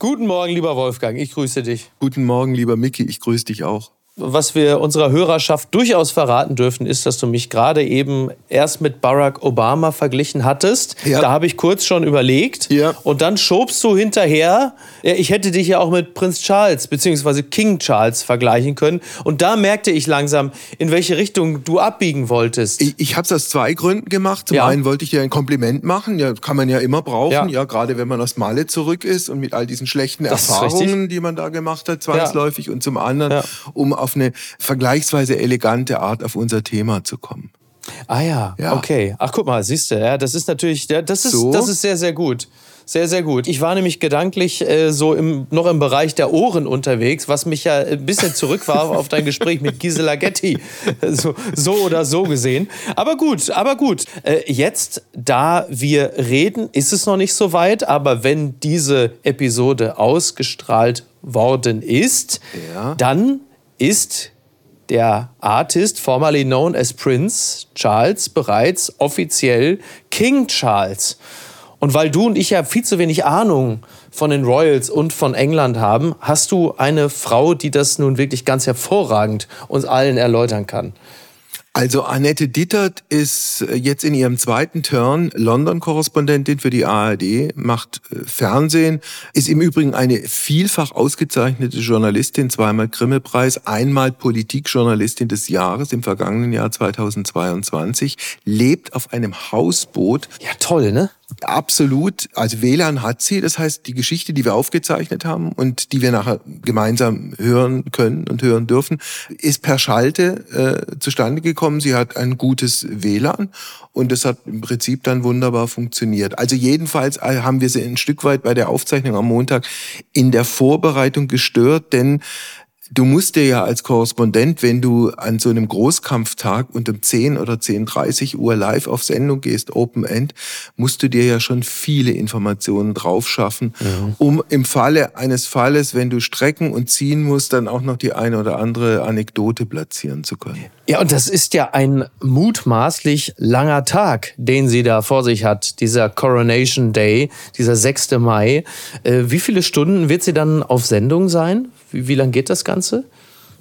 Guten Morgen, lieber Wolfgang, ich grüße dich. Guten Morgen, lieber Micky, ich grüße dich auch was wir unserer Hörerschaft durchaus verraten dürfen, ist, dass du mich gerade eben erst mit Barack Obama verglichen hattest. Ja. Da habe ich kurz schon überlegt. Ja. Und dann schobst du hinterher, ich hätte dich ja auch mit Prinz Charles bzw. King Charles vergleichen können. Und da merkte ich langsam, in welche Richtung du abbiegen wolltest. Ich, ich habe es aus zwei Gründen gemacht. Zum ja. einen wollte ich dir ein Kompliment machen. Ja, kann man ja immer brauchen. Ja, gerade wenn man aus Male zurück ist und mit all diesen schlechten das Erfahrungen, die man da gemacht hat, zwangsläufig. Und zum anderen, um auf eine vergleichsweise elegante Art auf unser Thema zu kommen. Ah ja, ja. okay. Ach guck mal, siehst du, ja, das ist natürlich, das ist, so. das ist sehr, sehr gut. Sehr, sehr gut. Ich war nämlich gedanklich äh, so im, noch im Bereich der Ohren unterwegs, was mich ja ein bisschen zurückwarf auf dein Gespräch mit Gisela Getty. So, so oder so gesehen. Aber gut, aber gut. Äh, jetzt, da wir reden, ist es noch nicht so weit, aber wenn diese Episode ausgestrahlt worden ist, ja. dann ist der Artist, formerly known as Prince Charles, bereits offiziell King Charles. Und weil du und ich ja viel zu wenig Ahnung von den Royals und von England haben, hast du eine Frau, die das nun wirklich ganz hervorragend uns allen erläutern kann. Also Annette Dittert ist äh, jetzt in ihrem zweiten Turn London-Korrespondentin für die ARD, macht äh, Fernsehen, ist im Übrigen eine vielfach ausgezeichnete Journalistin, zweimal Grimme-Preis, einmal Politikjournalistin des Jahres im vergangenen Jahr 2022, lebt auf einem Hausboot. Ja, toll, ne? Absolut. Also WLAN hat sie. Das heißt, die Geschichte, die wir aufgezeichnet haben und die wir nachher gemeinsam hören können und hören dürfen, ist per Schalte äh, zustande gekommen. Sie hat ein gutes WLAN und das hat im Prinzip dann wunderbar funktioniert. Also jedenfalls äh, haben wir sie ein Stück weit bei der Aufzeichnung am Montag in der Vorbereitung gestört, denn Du musst dir ja als Korrespondent, wenn du an so einem Großkampftag und um 10 oder 10.30 Uhr live auf Sendung gehst, Open End, musst du dir ja schon viele Informationen drauf schaffen, ja. um im Falle eines Falles, wenn du strecken und ziehen musst, dann auch noch die eine oder andere Anekdote platzieren zu können. Ja, und das ist ja ein mutmaßlich langer Tag, den sie da vor sich hat, dieser Coronation Day, dieser 6. Mai. Äh, wie viele Stunden wird sie dann auf Sendung sein? Wie, wie lange geht das Ganze?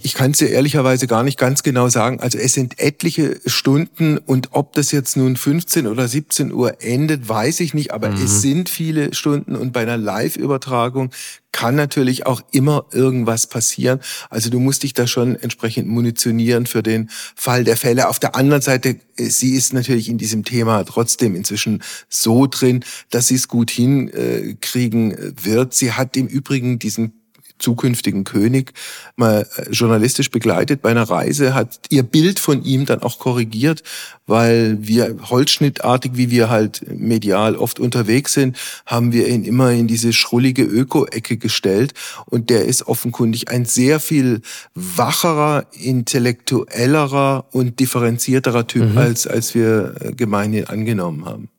Ich kann es dir ehrlicherweise gar nicht ganz genau sagen. Also es sind etliche Stunden und ob das jetzt nun 15 oder 17 Uhr endet, weiß ich nicht. Aber mhm. es sind viele Stunden und bei einer Live-Übertragung kann natürlich auch immer irgendwas passieren. Also du musst dich da schon entsprechend munitionieren für den Fall der Fälle. Auf der anderen Seite, äh, sie ist natürlich in diesem Thema trotzdem inzwischen so drin, dass sie es gut hinkriegen wird. Sie hat im Übrigen diesen zukünftigen König mal äh, journalistisch begleitet bei einer Reise, hat ihr Bild von ihm dann auch korrigiert, weil wir holzschnittartig, wie wir halt medial oft unterwegs sind, haben wir ihn immer in diese schrullige Öko-Ecke gestellt und der ist offenkundig ein sehr viel wacherer, intellektuellerer und differenzierterer Typ, mhm. als, als wir äh, gemeinhin angenommen haben.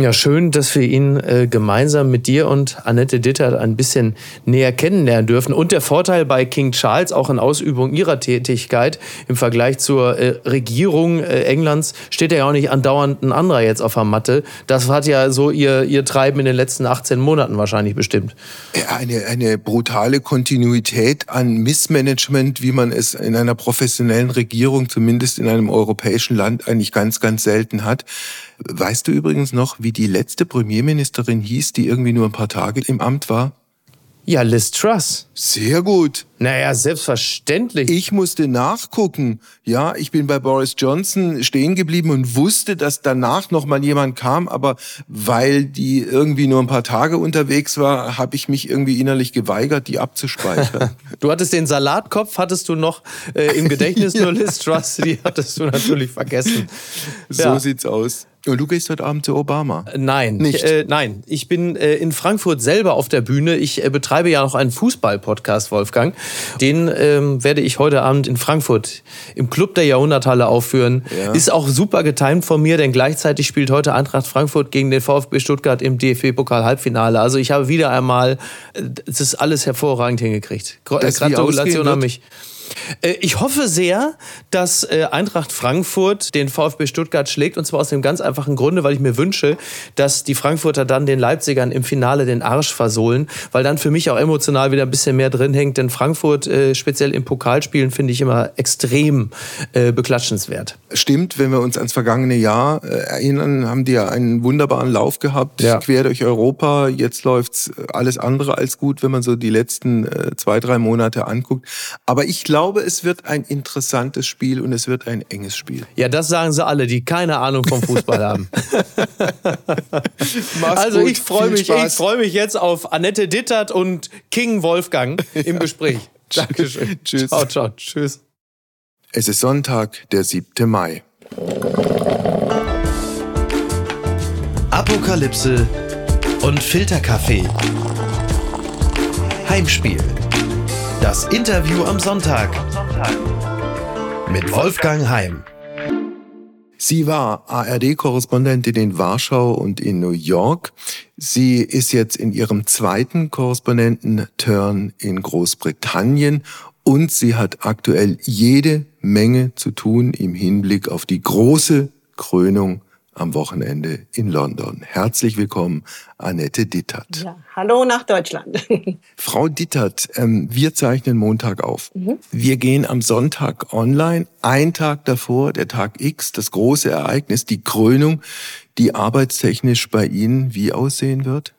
Ja, schön, dass wir ihn äh, gemeinsam mit dir und Annette Dittert ein bisschen näher kennenlernen dürfen. Und der Vorteil bei King Charles, auch in Ausübung ihrer Tätigkeit im Vergleich zur äh, Regierung äh, Englands, steht ja auch nicht andauernd ein anderer jetzt auf der Matte. Das hat ja so ihr, ihr Treiben in den letzten 18 Monaten wahrscheinlich bestimmt. Eine, eine brutale Kontinuität an Missmanagement, wie man es in einer professionellen Regierung, zumindest in einem europäischen Land, eigentlich ganz, ganz selten hat. Weißt du übrigens noch, wie die letzte Premierministerin hieß, die irgendwie nur ein paar Tage im Amt war? Ja, Liz Truss. Sehr gut. Naja, selbstverständlich. Ich musste nachgucken. Ja, ich bin bei Boris Johnson stehen geblieben und wusste, dass danach noch mal jemand kam, aber weil die irgendwie nur ein paar Tage unterwegs war, habe ich mich irgendwie innerlich geweigert, die abzuspeichern. du hattest den Salatkopf, hattest du noch äh, im Gedächtnis, ja. nur Liz Truss, die hattest du natürlich vergessen. So ja. sieht's aus. Und du gehst heute Abend zu Obama? Nein, nicht. Äh, nein, ich bin äh, in Frankfurt selber auf der Bühne. Ich äh, betreibe ja noch einen Fußball-Podcast, Wolfgang. Den ähm, werde ich heute Abend in Frankfurt im Club der Jahrhunderthalle aufführen. Ja. Ist auch super getimt von mir, denn gleichzeitig spielt heute Eintracht Frankfurt gegen den VfB Stuttgart im DFB-Pokal-Halbfinale. Also ich habe wieder einmal, äh, es ist alles hervorragend hingekriegt. Das Gratulation an mich. Äh, ich hoffe sehr, dass äh, Eintracht Frankfurt den VfB Stuttgart schlägt. Und zwar aus dem ganz einfachen Grunde, weil ich mir wünsche, dass die Frankfurter dann den Leipzigern im Finale den Arsch versohlen. Weil dann für mich auch emotional wieder ein bisschen mehr drin hängt. Denn Frankfurt, äh, speziell im Pokalspielen, finde ich immer extrem beklatschenswert. Stimmt, wenn wir uns ans vergangene Jahr erinnern, haben die ja einen wunderbaren Lauf gehabt, ja. quer durch Europa. Jetzt läuft's alles andere als gut, wenn man so die letzten zwei, drei Monate anguckt. Aber ich glaube, es wird ein interessantes Spiel und es wird ein enges Spiel. Ja, das sagen sie alle, die keine Ahnung vom Fußball haben. also gut, ich freue mich, ich freue mich jetzt auf Annette Dittert und King Wolfgang im Gespräch. Dankeschön. Tschüss. Ciao, ciao. Tschüss. Es ist Sonntag, der 7. Mai. Apokalypse und Filterkaffee. Heimspiel. Das Interview am Sonntag mit Wolfgang Heim. Sie war ARD-Korrespondentin in Warschau und in New York. Sie ist jetzt in ihrem zweiten Korrespondenten-Turn in Großbritannien und sie hat aktuell jede Menge zu tun im Hinblick auf die große Krönung am Wochenende in London. Herzlich willkommen, Annette Dittert. Ja, hallo nach Deutschland. Frau Dittert, ähm, wir zeichnen Montag auf. Mhm. Wir gehen am Sonntag online, ein Tag davor, der Tag X, das große Ereignis, die Krönung, die arbeitstechnisch bei Ihnen wie aussehen wird?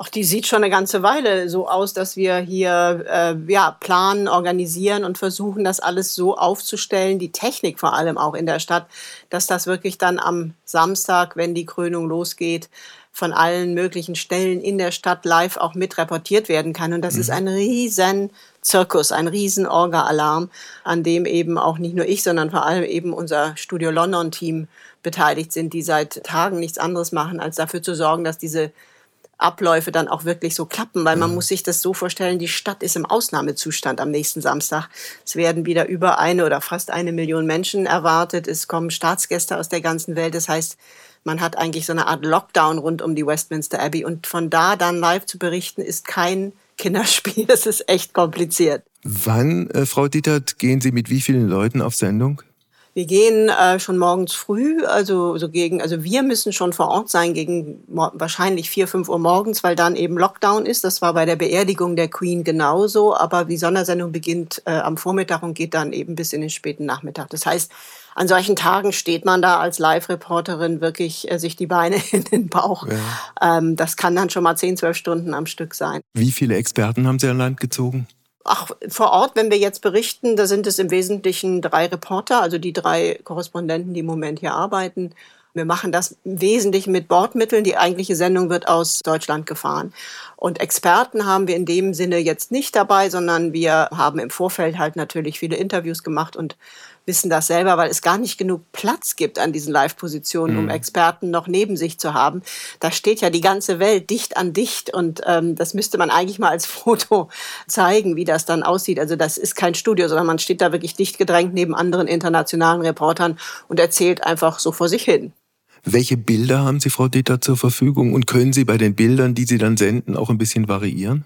Ach, die sieht schon eine ganze Weile so aus, dass wir hier äh, ja, planen, organisieren und versuchen, das alles so aufzustellen, die Technik vor allem auch in der Stadt, dass das wirklich dann am Samstag, wenn die Krönung losgeht, von allen möglichen Stellen in der Stadt live auch mit reportiert werden kann. Und das mhm. ist ein riesen Zirkus, ein riesen Orga-Alarm, an dem eben auch nicht nur ich, sondern vor allem eben unser Studio London-Team beteiligt sind, die seit Tagen nichts anderes machen, als dafür zu sorgen, dass diese Abläufe dann auch wirklich so klappen, weil man muss sich das so vorstellen, die Stadt ist im Ausnahmezustand am nächsten Samstag. Es werden wieder über eine oder fast eine Million Menschen erwartet. Es kommen Staatsgäste aus der ganzen Welt. Das heißt, man hat eigentlich so eine Art Lockdown rund um die Westminster Abbey und von da dann live zu berichten ist kein Kinderspiel. Das ist echt kompliziert. Wann, äh, Frau Dietert, gehen Sie mit wie vielen Leuten auf Sendung? Wir gehen äh, schon morgens früh, also so gegen, also wir müssen schon vor Ort sein gegen wahrscheinlich vier, fünf Uhr morgens, weil dann eben Lockdown ist. Das war bei der Beerdigung der Queen genauso, aber die Sondersendung beginnt äh, am Vormittag und geht dann eben bis in den späten Nachmittag. Das heißt, an solchen Tagen steht man da als Live-Reporterin wirklich äh, sich die Beine in den Bauch. Ja. Ähm, das kann dann schon mal zehn, zwölf Stunden am Stück sein. Wie viele Experten haben Sie an Land gezogen? Ach, vor Ort, wenn wir jetzt berichten, da sind es im Wesentlichen drei Reporter, also die drei Korrespondenten, die im Moment hier arbeiten. Wir machen das im Wesentlichen mit Bordmitteln. Die eigentliche Sendung wird aus Deutschland gefahren. Und Experten haben wir in dem Sinne jetzt nicht dabei, sondern wir haben im Vorfeld halt natürlich viele Interviews gemacht und wissen das selber, weil es gar nicht genug Platz gibt an diesen Live-Positionen, mhm. um Experten noch neben sich zu haben. Da steht ja die ganze Welt dicht an dicht und ähm, das müsste man eigentlich mal als Foto zeigen, wie das dann aussieht. Also das ist kein Studio, sondern man steht da wirklich dicht gedrängt neben anderen internationalen Reportern und erzählt einfach so vor sich hin. Welche Bilder haben Sie, Frau Dieter, zur Verfügung und können Sie bei den Bildern, die Sie dann senden, auch ein bisschen variieren?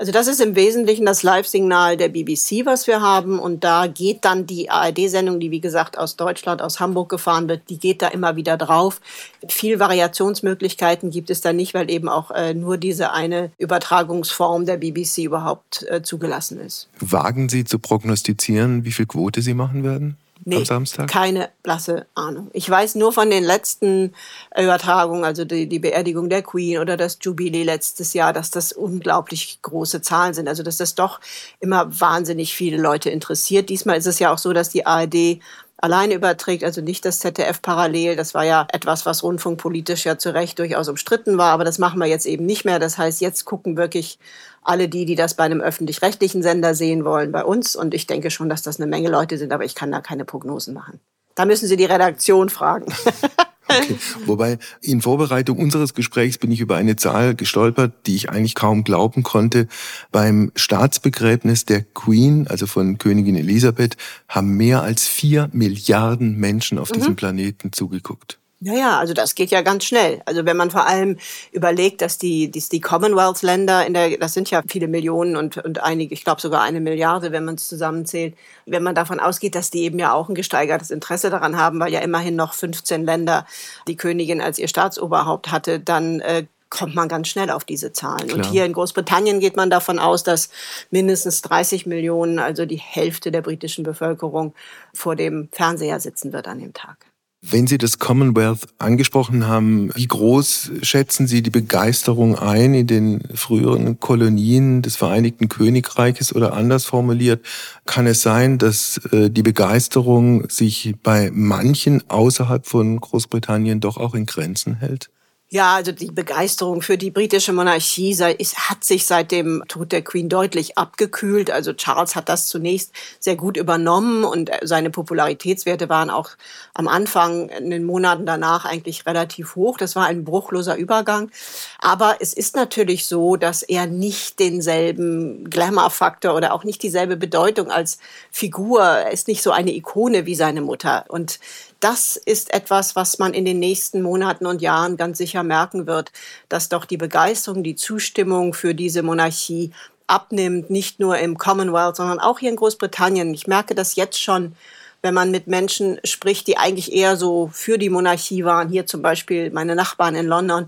Also das ist im Wesentlichen das Live-Signal der BBC, was wir haben. Und da geht dann die ARD-Sendung, die wie gesagt aus Deutschland, aus Hamburg gefahren wird, die geht da immer wieder drauf. Viel Variationsmöglichkeiten gibt es da nicht, weil eben auch äh, nur diese eine Übertragungsform der BBC überhaupt äh, zugelassen ist. Wagen Sie zu prognostizieren, wie viel Quote Sie machen werden? Nee, am Samstag? Keine blasse Ahnung. Ich weiß nur von den letzten Übertragungen, also die, die Beerdigung der Queen oder das Jubilee letztes Jahr, dass das unglaublich große Zahlen sind. Also dass das doch immer wahnsinnig viele Leute interessiert. Diesmal ist es ja auch so, dass die ARD alleine überträgt, also nicht das ZDF parallel. Das war ja etwas, was rundfunkpolitisch ja zu Recht durchaus umstritten war, aber das machen wir jetzt eben nicht mehr. Das heißt, jetzt gucken wirklich alle die, die das bei einem öffentlich-rechtlichen Sender sehen wollen, bei uns. Und ich denke schon, dass das eine Menge Leute sind, aber ich kann da keine Prognosen machen. Da müssen Sie die Redaktion fragen. Okay. Wobei in Vorbereitung unseres Gesprächs bin ich über eine Zahl gestolpert, die ich eigentlich kaum glauben konnte. Beim Staatsbegräbnis der Queen, also von Königin Elisabeth, haben mehr als vier Milliarden Menschen auf mhm. diesem Planeten zugeguckt. Naja, also das geht ja ganz schnell. Also wenn man vor allem überlegt, dass die, die, die Commonwealth-Länder, in der, das sind ja viele Millionen und, und einige, ich glaube sogar eine Milliarde, wenn man es zusammenzählt, wenn man davon ausgeht, dass die eben ja auch ein gesteigertes Interesse daran haben, weil ja immerhin noch 15 Länder die Königin als ihr Staatsoberhaupt hatte, dann äh, kommt man ganz schnell auf diese Zahlen. Klar. Und hier in Großbritannien geht man davon aus, dass mindestens 30 Millionen, also die Hälfte der britischen Bevölkerung, vor dem Fernseher sitzen wird an dem Tag. Wenn Sie das Commonwealth angesprochen haben, wie groß schätzen Sie die Begeisterung ein in den früheren Kolonien des Vereinigten Königreiches oder anders formuliert, kann es sein, dass äh, die Begeisterung sich bei manchen außerhalb von Großbritannien doch auch in Grenzen hält? Ja, also die Begeisterung für die britische Monarchie sei, ist, hat sich seit dem Tod der Queen deutlich abgekühlt. Also Charles hat das zunächst sehr gut übernommen und seine Popularitätswerte waren auch am Anfang in den Monaten danach eigentlich relativ hoch. Das war ein bruchloser Übergang. Aber es ist natürlich so, dass er nicht denselben Glamour-Faktor oder auch nicht dieselbe Bedeutung als Figur, er ist nicht so eine Ikone wie seine Mutter. Und das ist etwas, was man in den nächsten Monaten und Jahren ganz sicher merken wird, dass doch die Begeisterung, die Zustimmung für diese Monarchie abnimmt, nicht nur im Commonwealth, sondern auch hier in Großbritannien. Ich merke das jetzt schon, wenn man mit Menschen spricht, die eigentlich eher so für die Monarchie waren. Hier zum Beispiel meine Nachbarn in London.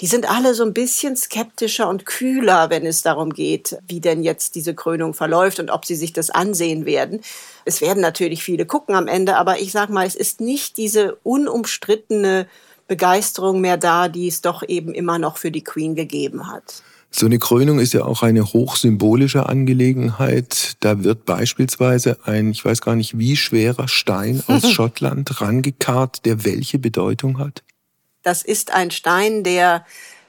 Die sind alle so ein bisschen skeptischer und kühler, wenn es darum geht, wie denn jetzt diese Krönung verläuft und ob sie sich das ansehen werden. Es werden natürlich viele gucken am Ende, aber ich sag mal, es ist nicht diese unumstrittene Begeisterung mehr da, die es doch eben immer noch für die Queen gegeben hat. So eine Krönung ist ja auch eine hochsymbolische Angelegenheit. Da wird beispielsweise ein, ich weiß gar nicht wie schwerer Stein aus Schottland rangekarrt, der welche Bedeutung hat? Das ist ein Stein, der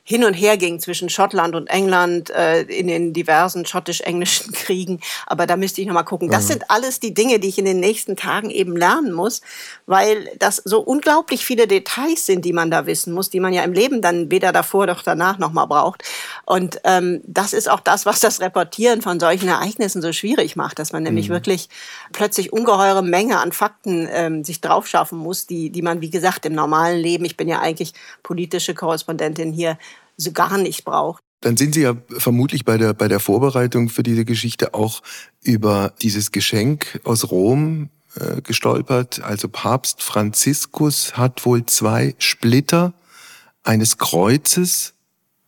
hin und her ging zwischen Schottland und England äh, in den diversen schottisch-englischen Kriegen. Aber da müsste ich noch mal gucken. Das mhm. sind alles die Dinge, die ich in den nächsten Tagen eben lernen muss, weil das so unglaublich viele Details sind, die man da wissen muss, die man ja im Leben dann weder davor noch danach noch mal braucht. Und ähm, das ist auch das, was das Reportieren von solchen Ereignissen so schwierig macht, dass man nämlich mhm. wirklich plötzlich ungeheure Menge an Fakten ähm, sich draufschaffen muss, die, die man, wie gesagt, im normalen Leben, ich bin ja eigentlich politische Korrespondentin hier, so gar nicht braucht. Dann sind Sie ja vermutlich bei der, bei der Vorbereitung für diese Geschichte auch über dieses Geschenk aus Rom äh, gestolpert. Also Papst Franziskus hat wohl zwei Splitter eines Kreuzes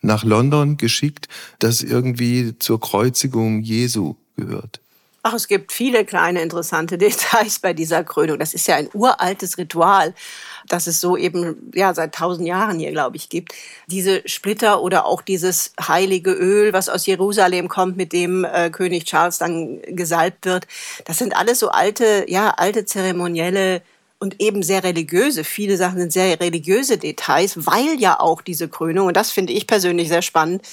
nach London geschickt, das irgendwie zur Kreuzigung Jesu gehört. Ach, es gibt viele kleine interessante Details bei dieser Krönung. Das ist ja ein uraltes Ritual das es so eben ja seit tausend Jahren hier, glaube ich, gibt. Diese Splitter oder auch dieses heilige Öl, was aus Jerusalem kommt, mit dem äh, König Charles dann gesalbt wird, das sind alles so alte, ja, alte zeremonielle und eben sehr religiöse. Viele Sachen sind sehr religiöse Details, weil ja auch diese Krönung, und das finde ich persönlich sehr spannend,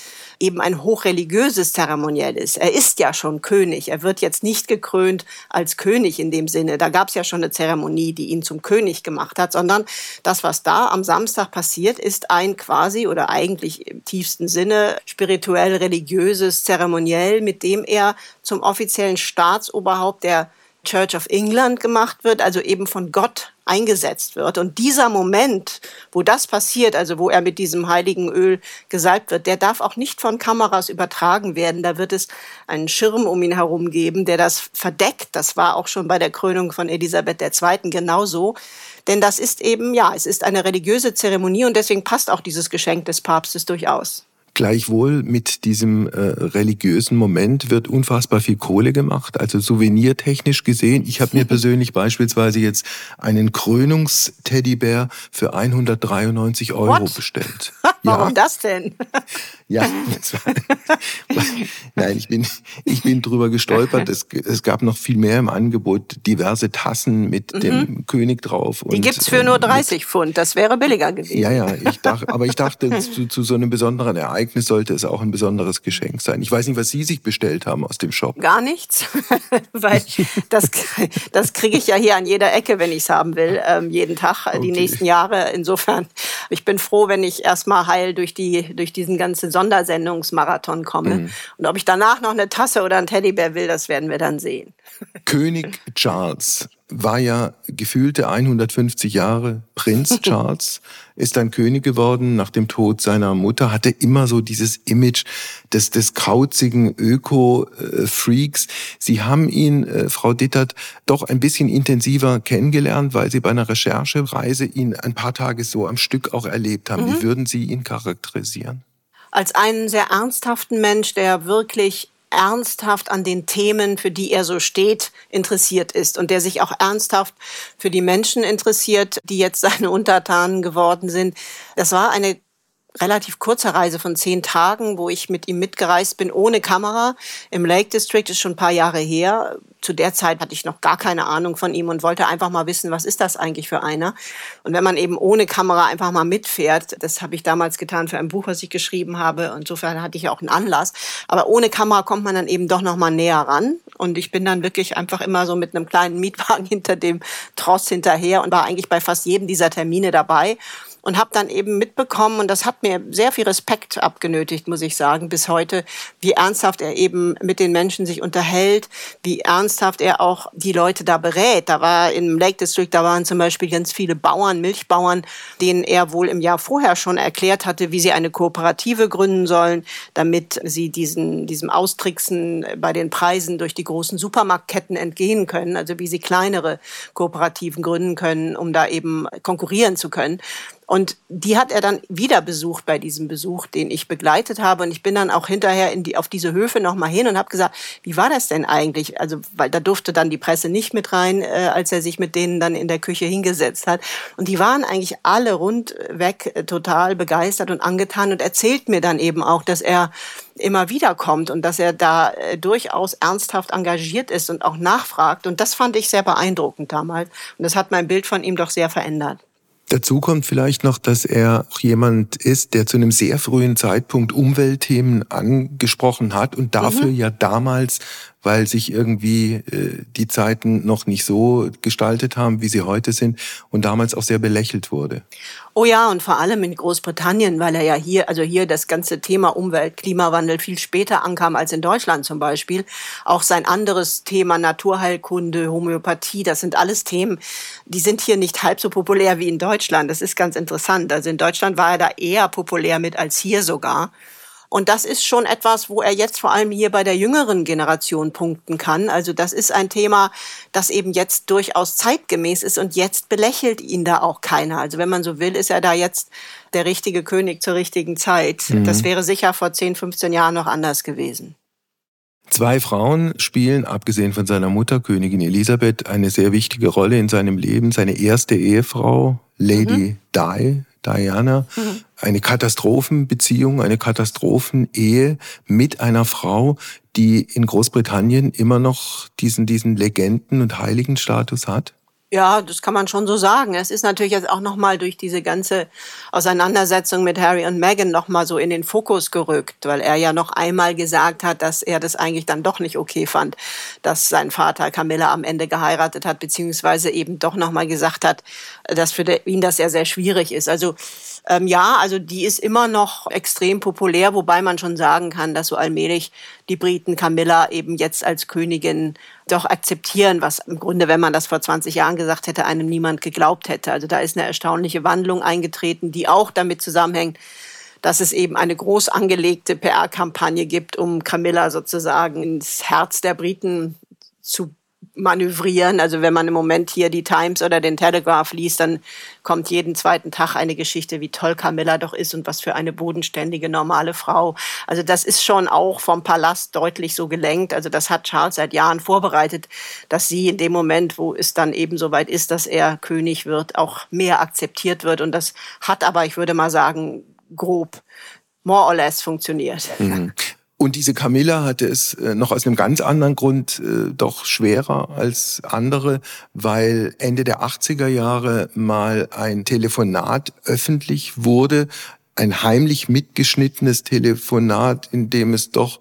eben ein hochreligiöses Zeremoniell ist. Er ist ja schon König. Er wird jetzt nicht gekrönt als König in dem Sinne. Da gab es ja schon eine Zeremonie, die ihn zum König gemacht hat, sondern das, was da am Samstag passiert, ist ein quasi oder eigentlich im tiefsten Sinne spirituell religiöses Zeremoniell, mit dem er zum offiziellen Staatsoberhaupt der Church of England gemacht wird, also eben von Gott eingesetzt wird. Und dieser Moment, wo das passiert, also wo er mit diesem heiligen Öl gesalbt wird, der darf auch nicht von Kameras übertragen werden. Da wird es einen Schirm um ihn herum geben, der das verdeckt. Das war auch schon bei der Krönung von Elisabeth II. genauso. Denn das ist eben, ja, es ist eine religiöse Zeremonie und deswegen passt auch dieses Geschenk des Papstes durchaus. Gleichwohl mit diesem äh, religiösen Moment wird unfassbar viel Kohle gemacht, also souvenirtechnisch gesehen. Ich habe mir persönlich beispielsweise jetzt einen Krönungsteddybär für 193 Euro What? bestellt. Warum ja. das denn? Ja, nein, ich bin, ich bin drüber gestolpert. Es, es gab noch viel mehr im Angebot, diverse Tassen mit mhm. dem König drauf. Und, Die gibt's für nur 30 ähm, Pfund, das wäre billiger gewesen. Ja, ja, ich dachte, aber ich dachte, zu, zu so einem besonderen Ereignis sollte es auch ein besonderes Geschenk sein. Ich weiß nicht, was Sie sich bestellt haben aus dem Shop. Gar nichts, weil das, das kriege ich ja hier an jeder Ecke, wenn ich es haben will, ähm, jeden Tag, okay. die nächsten Jahre. Insofern, ich bin froh, wenn ich erstmal heil durch, die, durch diesen ganzen Sondersendungsmarathon komme. Mhm. Und ob ich danach noch eine Tasse oder einen Teddybär will, das werden wir dann sehen. König Charles war ja gefühlte 150 Jahre Prinz Charles, ist dann König geworden nach dem Tod seiner Mutter, hatte immer so dieses Image des, des kauzigen Öko-Freaks. Sie haben ihn, äh, Frau Dittert, doch ein bisschen intensiver kennengelernt, weil Sie bei einer Recherchereise ihn ein paar Tage so am Stück auch erlebt haben. Mhm. Wie würden Sie ihn charakterisieren? Als einen sehr ernsthaften Mensch, der wirklich ernsthaft an den Themen, für die er so steht, interessiert ist und der sich auch ernsthaft für die Menschen interessiert, die jetzt seine Untertanen geworden sind. Das war eine relativ kurze Reise von zehn Tagen, wo ich mit ihm mitgereist bin, ohne Kamera. Im Lake District ist schon ein paar Jahre her. Zu der Zeit hatte ich noch gar keine Ahnung von ihm und wollte einfach mal wissen, was ist das eigentlich für einer? Und wenn man eben ohne Kamera einfach mal mitfährt, das habe ich damals getan für ein Buch, was ich geschrieben habe. Insofern hatte ich auch einen Anlass. Aber ohne Kamera kommt man dann eben doch noch mal näher ran. Und ich bin dann wirklich einfach immer so mit einem kleinen Mietwagen hinter dem Tross hinterher und war eigentlich bei fast jedem dieser Termine dabei und habe dann eben mitbekommen, und das hat mir sehr viel Respekt abgenötigt, muss ich sagen, bis heute, wie ernsthaft er eben mit den Menschen sich unterhält, wie ernsthaft er auch die Leute da berät. Da war im Lake District, da waren zum Beispiel ganz viele Bauern, Milchbauern, denen er wohl im Jahr vorher schon erklärt hatte, wie sie eine Kooperative gründen sollen, damit sie diesen, diesem Austricksen bei den Preisen durch die großen Supermarktketten entgehen können, also wie sie kleinere Kooperativen gründen können, um da eben konkurrieren zu können. Und die hat er dann wieder besucht bei diesem Besuch, den ich begleitet habe. Und ich bin dann auch hinterher in die, auf diese Höfe nochmal hin und habe gesagt, wie war das denn eigentlich? Also, weil da durfte dann die Presse nicht mit rein, äh, als er sich mit denen dann in der Küche hingesetzt hat. Und die waren eigentlich alle rundweg äh, total begeistert und angetan und erzählt mir dann eben auch, dass er immer wieder kommt und dass er da äh, durchaus ernsthaft engagiert ist und auch nachfragt. Und das fand ich sehr beeindruckend damals. Und das hat mein Bild von ihm doch sehr verändert. Dazu kommt vielleicht noch, dass er auch jemand ist, der zu einem sehr frühen Zeitpunkt Umweltthemen angesprochen hat und dafür mhm. ja damals weil sich irgendwie äh, die Zeiten noch nicht so gestaltet haben, wie sie heute sind und damals auch sehr belächelt wurde. Oh ja, und vor allem in Großbritannien, weil er ja hier, also hier das ganze Thema Umwelt, Klimawandel viel später ankam als in Deutschland zum Beispiel. Auch sein anderes Thema Naturheilkunde, Homöopathie, das sind alles Themen, die sind hier nicht halb so populär wie in Deutschland. Das ist ganz interessant. Also in Deutschland war er da eher populär mit als hier sogar. Und das ist schon etwas, wo er jetzt vor allem hier bei der jüngeren Generation punkten kann. Also das ist ein Thema, das eben jetzt durchaus zeitgemäß ist und jetzt belächelt ihn da auch keiner. Also wenn man so will, ist er da jetzt der richtige König zur richtigen Zeit. Mhm. Das wäre sicher vor 10, 15 Jahren noch anders gewesen. Zwei Frauen spielen, abgesehen von seiner Mutter, Königin Elisabeth, eine sehr wichtige Rolle in seinem Leben. Seine erste Ehefrau, Lady mhm. Di, Diana, mhm. eine Katastrophenbeziehung, eine Katastrophenehe mit einer Frau, die in Großbritannien immer noch diesen, diesen Legenden- und Heiligenstatus hat? Ja, das kann man schon so sagen. Es ist natürlich jetzt auch nochmal durch diese ganze Auseinandersetzung mit Harry und Meghan nochmal so in den Fokus gerückt, weil er ja noch einmal gesagt hat, dass er das eigentlich dann doch nicht okay fand, dass sein Vater Camilla am Ende geheiratet hat, beziehungsweise eben doch nochmal gesagt hat, dass für ihn das ja sehr schwierig ist. Also ähm, ja, also die ist immer noch extrem populär, wobei man schon sagen kann, dass so allmählich die Briten Camilla eben jetzt als Königin doch akzeptieren, was im Grunde, wenn man das vor 20 Jahren gesagt hätte, einem niemand geglaubt hätte. Also da ist eine erstaunliche Wandlung eingetreten, die auch damit zusammenhängt, dass es eben eine groß angelegte PR-Kampagne gibt, um Camilla sozusagen ins Herz der Briten zu manövrieren. Also wenn man im Moment hier die Times oder den Telegraph liest, dann kommt jeden zweiten Tag eine Geschichte, wie toll Camilla doch ist und was für eine bodenständige, normale Frau. Also das ist schon auch vom Palast deutlich so gelenkt. Also das hat Charles seit Jahren vorbereitet, dass sie in dem Moment, wo es dann eben soweit ist, dass er König wird, auch mehr akzeptiert wird. Und das hat aber, ich würde mal sagen, grob more or less funktioniert. Mhm. Und diese Camilla hatte es äh, noch aus einem ganz anderen Grund äh, doch schwerer als andere, weil Ende der 80er Jahre mal ein Telefonat öffentlich wurde, ein heimlich mitgeschnittenes Telefonat, in dem es doch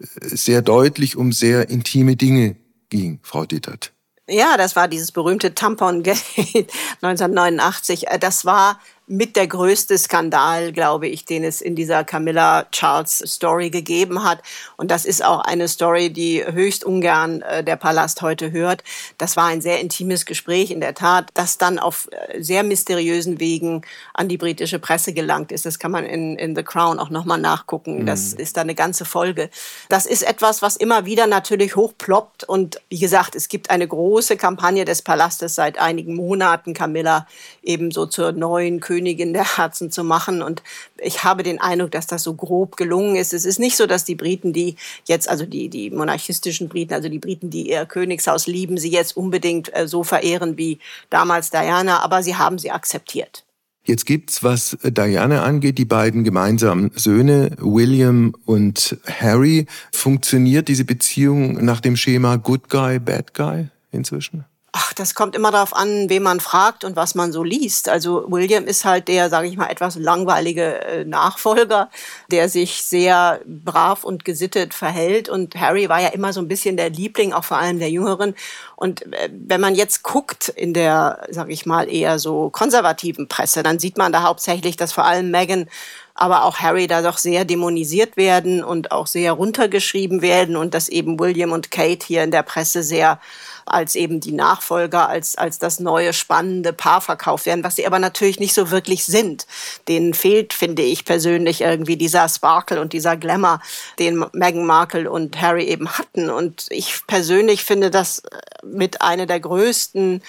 äh, sehr deutlich um sehr intime Dinge ging, Frau Dittert. Ja, das war dieses berühmte Tampon-Gate 1989. Das war mit der größte Skandal, glaube ich, den es in dieser Camilla Charles Story gegeben hat. Und das ist auch eine Story, die höchst ungern äh, der Palast heute hört. Das war ein sehr intimes Gespräch, in der Tat, das dann auf äh, sehr mysteriösen Wegen an die britische Presse gelangt ist. Das kann man in, in The Crown auch nochmal nachgucken. Mhm. Das ist da eine ganze Folge. Das ist etwas, was immer wieder natürlich hochploppt. Und wie gesagt, es gibt eine große Kampagne des Palastes seit einigen Monaten, Camilla ebenso zur neuen Königin der Herzen zu machen. Und ich habe den Eindruck, dass das so grob gelungen ist. Es ist nicht so, dass die Briten, die jetzt, also die, die monarchistischen Briten, also die Briten, die ihr Königshaus lieben, sie jetzt unbedingt äh, so verehren wie damals Diana, aber sie haben sie akzeptiert. Jetzt gibt's, was Diana angeht, die beiden gemeinsamen Söhne, William und Harry. Funktioniert diese Beziehung nach dem Schema Good Guy, Bad Guy inzwischen? Ach, das kommt immer darauf an, wen man fragt und was man so liest. Also William ist halt der, sage ich mal, etwas langweilige äh, Nachfolger, der sich sehr brav und gesittet verhält. Und Harry war ja immer so ein bisschen der Liebling, auch vor allem der Jüngeren. Und äh, wenn man jetzt guckt in der, sage ich mal, eher so konservativen Presse, dann sieht man da hauptsächlich, dass vor allem Meghan aber auch Harry da doch sehr dämonisiert werden und auch sehr runtergeschrieben werden und dass eben William und Kate hier in der Presse sehr als eben die Nachfolger, als, als das neue spannende Paar verkauft werden, was sie aber natürlich nicht so wirklich sind. Denen fehlt, finde ich persönlich, irgendwie dieser Sparkle und dieser Glamour, den Meghan Markle und Harry eben hatten. Und ich persönlich finde das mit einer der größten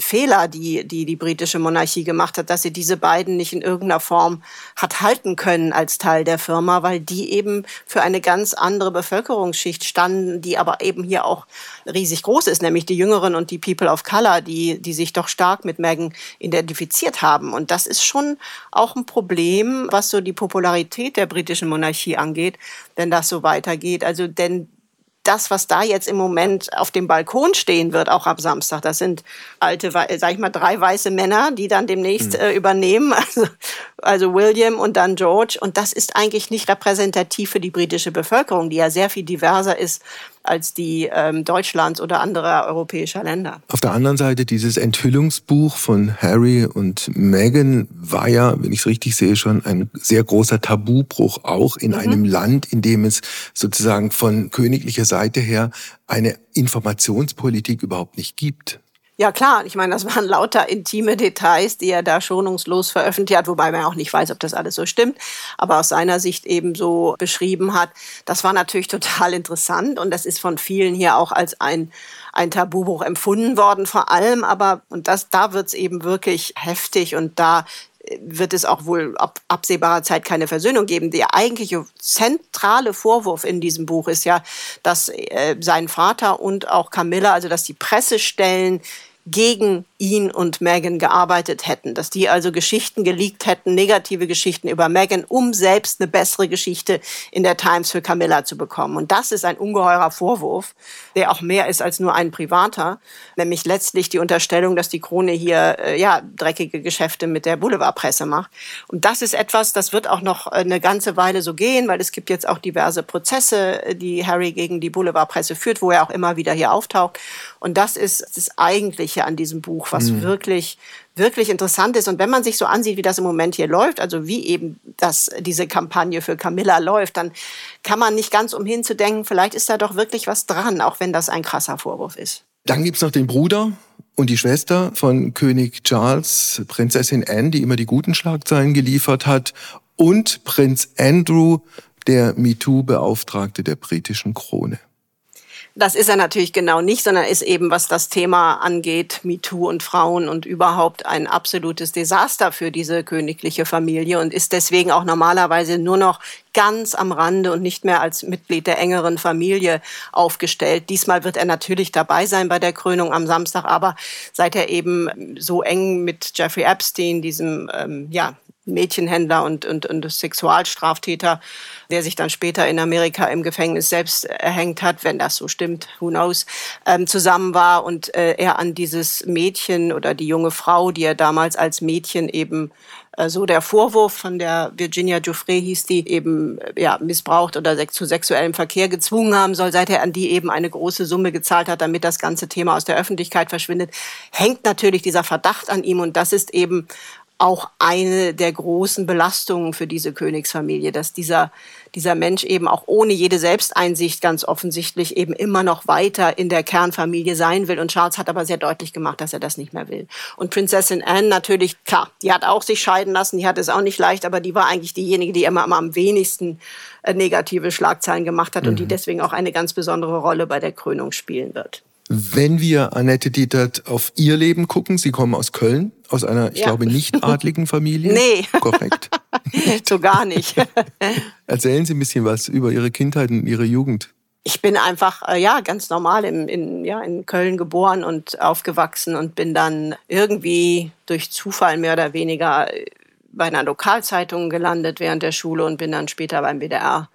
Fehler, die, die die britische Monarchie gemacht hat, dass sie diese beiden nicht in irgendeiner Form hat halten können als Teil der Firma, weil die eben für eine ganz andere Bevölkerungsschicht standen, die aber eben hier auch riesig groß ist, nämlich die Jüngeren und die People of Color, die, die sich doch stark mit Meghan identifiziert haben. Und das ist schon auch ein Problem, was so die Popularität der britischen Monarchie angeht, wenn das so weitergeht. Also, denn das, was da jetzt im Moment auf dem Balkon stehen wird, auch ab Samstag, das sind alte, sag ich mal, drei weiße Männer, die dann demnächst mhm. äh, übernehmen. Also, also William und dann George. Und das ist eigentlich nicht repräsentativ für die britische Bevölkerung, die ja sehr viel diverser ist als die ähm, Deutschlands oder anderer europäischer Länder. Auf der anderen Seite, dieses Enthüllungsbuch von Harry und Meghan war ja, wenn ich es richtig sehe, schon ein sehr großer Tabubruch, auch in mhm. einem Land, in dem es sozusagen von königlicher Seite her eine Informationspolitik überhaupt nicht gibt. Ja klar, ich meine, das waren lauter intime Details, die er da schonungslos veröffentlicht hat, wobei man auch nicht weiß, ob das alles so stimmt, aber aus seiner Sicht eben so beschrieben hat. Das war natürlich total interessant und das ist von vielen hier auch als ein, ein Tabubruch empfunden worden, vor allem aber, und das, da wird's eben wirklich heftig und da wird es auch wohl ab absehbarer Zeit keine Versöhnung geben. Der eigentliche zentrale Vorwurf in diesem Buch ist ja, dass äh, sein Vater und auch Camilla, also dass die Pressestellen gegen ihn und Meghan gearbeitet hätten, dass die also Geschichten geleakt hätten, negative Geschichten über Meghan, um selbst eine bessere Geschichte in der Times für Camilla zu bekommen. Und das ist ein ungeheurer Vorwurf, der auch mehr ist als nur ein privater, nämlich letztlich die Unterstellung, dass die Krone hier äh, ja dreckige Geschäfte mit der Boulevardpresse macht. Und das ist etwas, das wird auch noch eine ganze Weile so gehen, weil es gibt jetzt auch diverse Prozesse, die Harry gegen die Boulevardpresse führt, wo er auch immer wieder hier auftaucht. Und das ist das Eigentliche an diesem Buch, was mhm. wirklich, wirklich interessant ist. Und wenn man sich so ansieht, wie das im Moment hier läuft, also wie eben das, diese Kampagne für Camilla läuft, dann kann man nicht ganz umhin zu denken, vielleicht ist da doch wirklich was dran, auch wenn das ein krasser Vorwurf ist. Dann gibt's noch den Bruder und die Schwester von König Charles, Prinzessin Anne, die immer die guten Schlagzeilen geliefert hat, und Prinz Andrew, der MeToo-Beauftragte der britischen Krone. Das ist er natürlich genau nicht, sondern ist eben, was das Thema angeht, MeToo und Frauen und überhaupt ein absolutes Desaster für diese königliche Familie und ist deswegen auch normalerweise nur noch ganz am Rande und nicht mehr als Mitglied der engeren Familie aufgestellt. Diesmal wird er natürlich dabei sein bei der Krönung am Samstag, aber seit er eben so eng mit Jeffrey Epstein, diesem ähm, ja, Mädchenhändler und, und, und Sexualstraftäter, der sich dann später in Amerika im Gefängnis selbst erhängt hat, wenn das so stimmt, who knows, ähm, zusammen war und äh, er an dieses Mädchen oder die junge Frau, die er damals als Mädchen eben äh, so der Vorwurf von der Virginia Giuffre hieß, die eben äh, ja, missbraucht oder zu sexuellem Verkehr gezwungen haben soll, seit er an die eben eine große Summe gezahlt hat, damit das ganze Thema aus der Öffentlichkeit verschwindet, hängt natürlich dieser Verdacht an ihm und das ist eben auch eine der großen Belastungen für diese Königsfamilie, dass dieser, dieser Mensch eben auch ohne jede Selbsteinsicht ganz offensichtlich eben immer noch weiter in der Kernfamilie sein will. Und Charles hat aber sehr deutlich gemacht, dass er das nicht mehr will. Und Prinzessin Anne natürlich, klar, die hat auch sich scheiden lassen, die hat es auch nicht leicht, aber die war eigentlich diejenige, die immer, immer am wenigsten äh, negative Schlagzeilen gemacht hat mhm. und die mhm. deswegen auch eine ganz besondere Rolle bei der Krönung spielen wird. Wenn wir Annette Dietert auf ihr Leben gucken, Sie kommen aus Köln, aus einer, ich ja. glaube, nicht adligen Familie. Nee. Korrekt. so gar nicht. Erzählen Sie ein bisschen was über Ihre Kindheit und Ihre Jugend. Ich bin einfach, äh, ja, ganz normal in, in, ja, in Köln geboren und aufgewachsen und bin dann irgendwie durch Zufall mehr oder weniger bei einer Lokalzeitung gelandet während der Schule und bin dann später beim WDR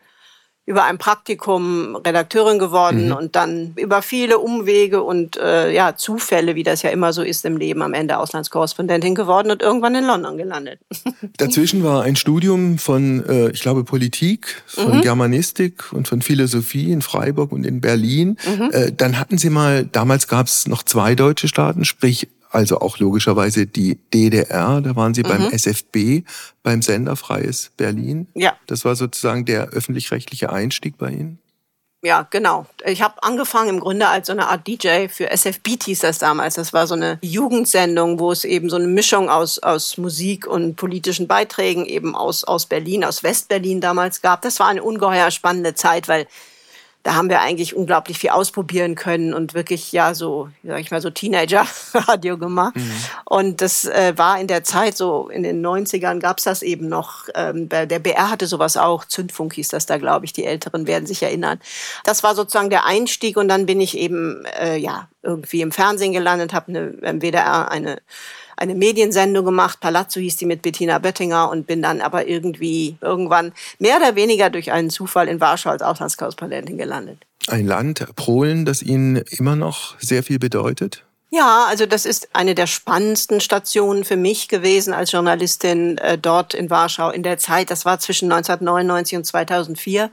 über ein Praktikum Redakteurin geworden mhm. und dann über viele Umwege und äh, ja Zufälle, wie das ja immer so ist im Leben, am Ende Auslandskorrespondentin geworden und irgendwann in London gelandet. Dazwischen war ein Studium von, äh, ich glaube, Politik, von mhm. Germanistik und von Philosophie in Freiburg und in Berlin. Mhm. Äh, dann hatten Sie mal, damals gab es noch zwei deutsche Staaten, sprich also auch logischerweise die DDR, da waren Sie mhm. beim SFB, beim Sender Freies Berlin. Ja. Das war sozusagen der öffentlich-rechtliche Einstieg bei Ihnen? Ja, genau. Ich habe angefangen im Grunde als so eine Art DJ für SFB hieß das damals. Das war so eine Jugendsendung, wo es eben so eine Mischung aus, aus Musik und politischen Beiträgen eben aus, aus Berlin, aus Westberlin damals gab. Das war eine ungeheuer spannende Zeit, weil da haben wir eigentlich unglaublich viel ausprobieren können und wirklich ja so, sag ich mal, so Teenager-Radio gemacht. Mhm. Und das äh, war in der Zeit, so in den 90ern gab's das eben noch. Ähm, der BR hatte sowas auch, Zündfunk hieß das da, glaube ich, die Älteren werden sich erinnern. Das war sozusagen der Einstieg und dann bin ich eben äh, ja irgendwie im Fernsehen gelandet, habe eine, im WDR eine eine Mediensendung gemacht, Palazzo hieß die mit Bettina Böttinger und bin dann aber irgendwie irgendwann mehr oder weniger durch einen Zufall in Warschau als Auslandskorrespondentin gelandet. Ein Land, Polen, das Ihnen immer noch sehr viel bedeutet? Ja, also das ist eine der spannendsten Stationen für mich gewesen als Journalistin äh, dort in Warschau in der Zeit. Das war zwischen 1999 und 2004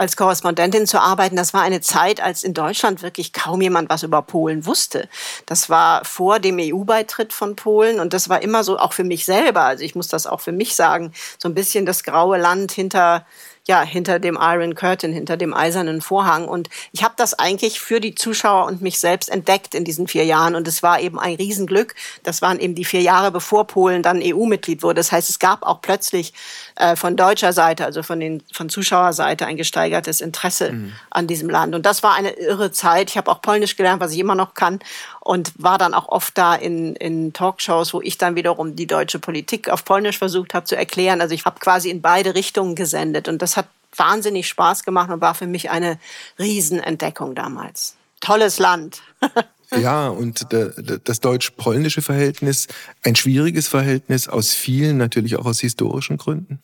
als Korrespondentin zu arbeiten. Das war eine Zeit, als in Deutschland wirklich kaum jemand was über Polen wusste. Das war vor dem EU-Beitritt von Polen und das war immer so auch für mich selber. Also ich muss das auch für mich sagen, so ein bisschen das graue Land hinter ja, hinter dem Iron Curtain, hinter dem eisernen Vorhang. Und ich habe das eigentlich für die Zuschauer und mich selbst entdeckt in diesen vier Jahren. Und es war eben ein Riesenglück. Das waren eben die vier Jahre, bevor Polen dann EU-Mitglied wurde. Das heißt, es gab auch plötzlich äh, von deutscher Seite, also von, den, von Zuschauerseite, ein gesteigertes Interesse mhm. an diesem Land. Und das war eine irre Zeit. Ich habe auch Polnisch gelernt, was ich immer noch kann. Und war dann auch oft da in, in Talkshows, wo ich dann wiederum die deutsche Politik auf Polnisch versucht habe zu erklären. Also ich habe quasi in beide Richtungen gesendet. Und das hat wahnsinnig Spaß gemacht und war für mich eine Riesenentdeckung damals. Tolles Land. Ja, und das deutsch-polnische Verhältnis, ein schwieriges Verhältnis aus vielen, natürlich auch aus historischen Gründen.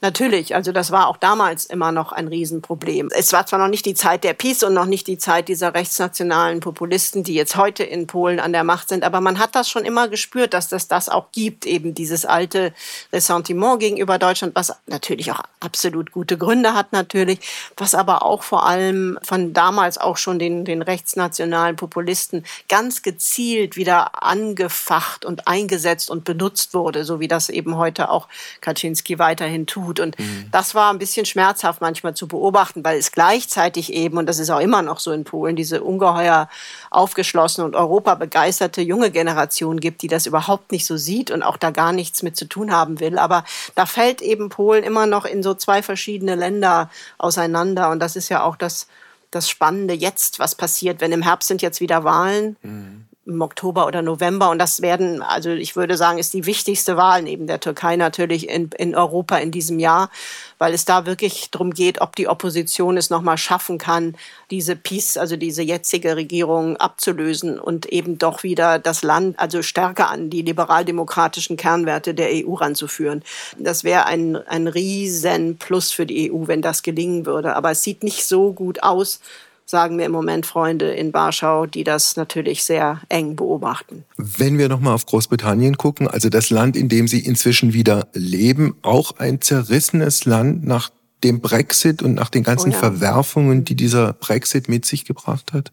Natürlich, also das war auch damals immer noch ein Riesenproblem. Es war zwar noch nicht die Zeit der Peace und noch nicht die Zeit dieser rechtsnationalen Populisten, die jetzt heute in Polen an der Macht sind, aber man hat das schon immer gespürt, dass das das auch gibt, eben dieses alte Ressentiment gegenüber Deutschland, was natürlich auch absolut gute Gründe hat natürlich, was aber auch vor allem von damals auch schon den, den rechtsnationalen Populisten ganz gezielt wieder angefacht und eingesetzt und benutzt wurde, so wie das eben heute auch Kaczynski weiterhin weiterhin tut. Und mhm. das war ein bisschen schmerzhaft manchmal zu beobachten, weil es gleichzeitig eben, und das ist auch immer noch so in Polen, diese ungeheuer aufgeschlossene und europabegeisterte junge Generation gibt, die das überhaupt nicht so sieht und auch da gar nichts mit zu tun haben will. Aber da fällt eben Polen immer noch in so zwei verschiedene Länder auseinander. Und das ist ja auch das, das Spannende jetzt, was passiert, wenn im Herbst sind jetzt wieder Wahlen. Mhm im Oktober oder November. Und das werden, also ich würde sagen, ist die wichtigste Wahl neben der Türkei natürlich in, in Europa in diesem Jahr, weil es da wirklich darum geht, ob die Opposition es nochmal schaffen kann, diese Peace, also diese jetzige Regierung abzulösen und eben doch wieder das Land, also stärker an die liberaldemokratischen Kernwerte der EU ranzuführen. Das wäre ein, ein riesen für die EU, wenn das gelingen würde. Aber es sieht nicht so gut aus, sagen mir im Moment Freunde in Warschau, die das natürlich sehr eng beobachten. Wenn wir nochmal auf Großbritannien gucken, also das Land, in dem Sie inzwischen wieder leben, auch ein zerrissenes Land nach dem Brexit und nach den ganzen oh ja. Verwerfungen, die dieser Brexit mit sich gebracht hat?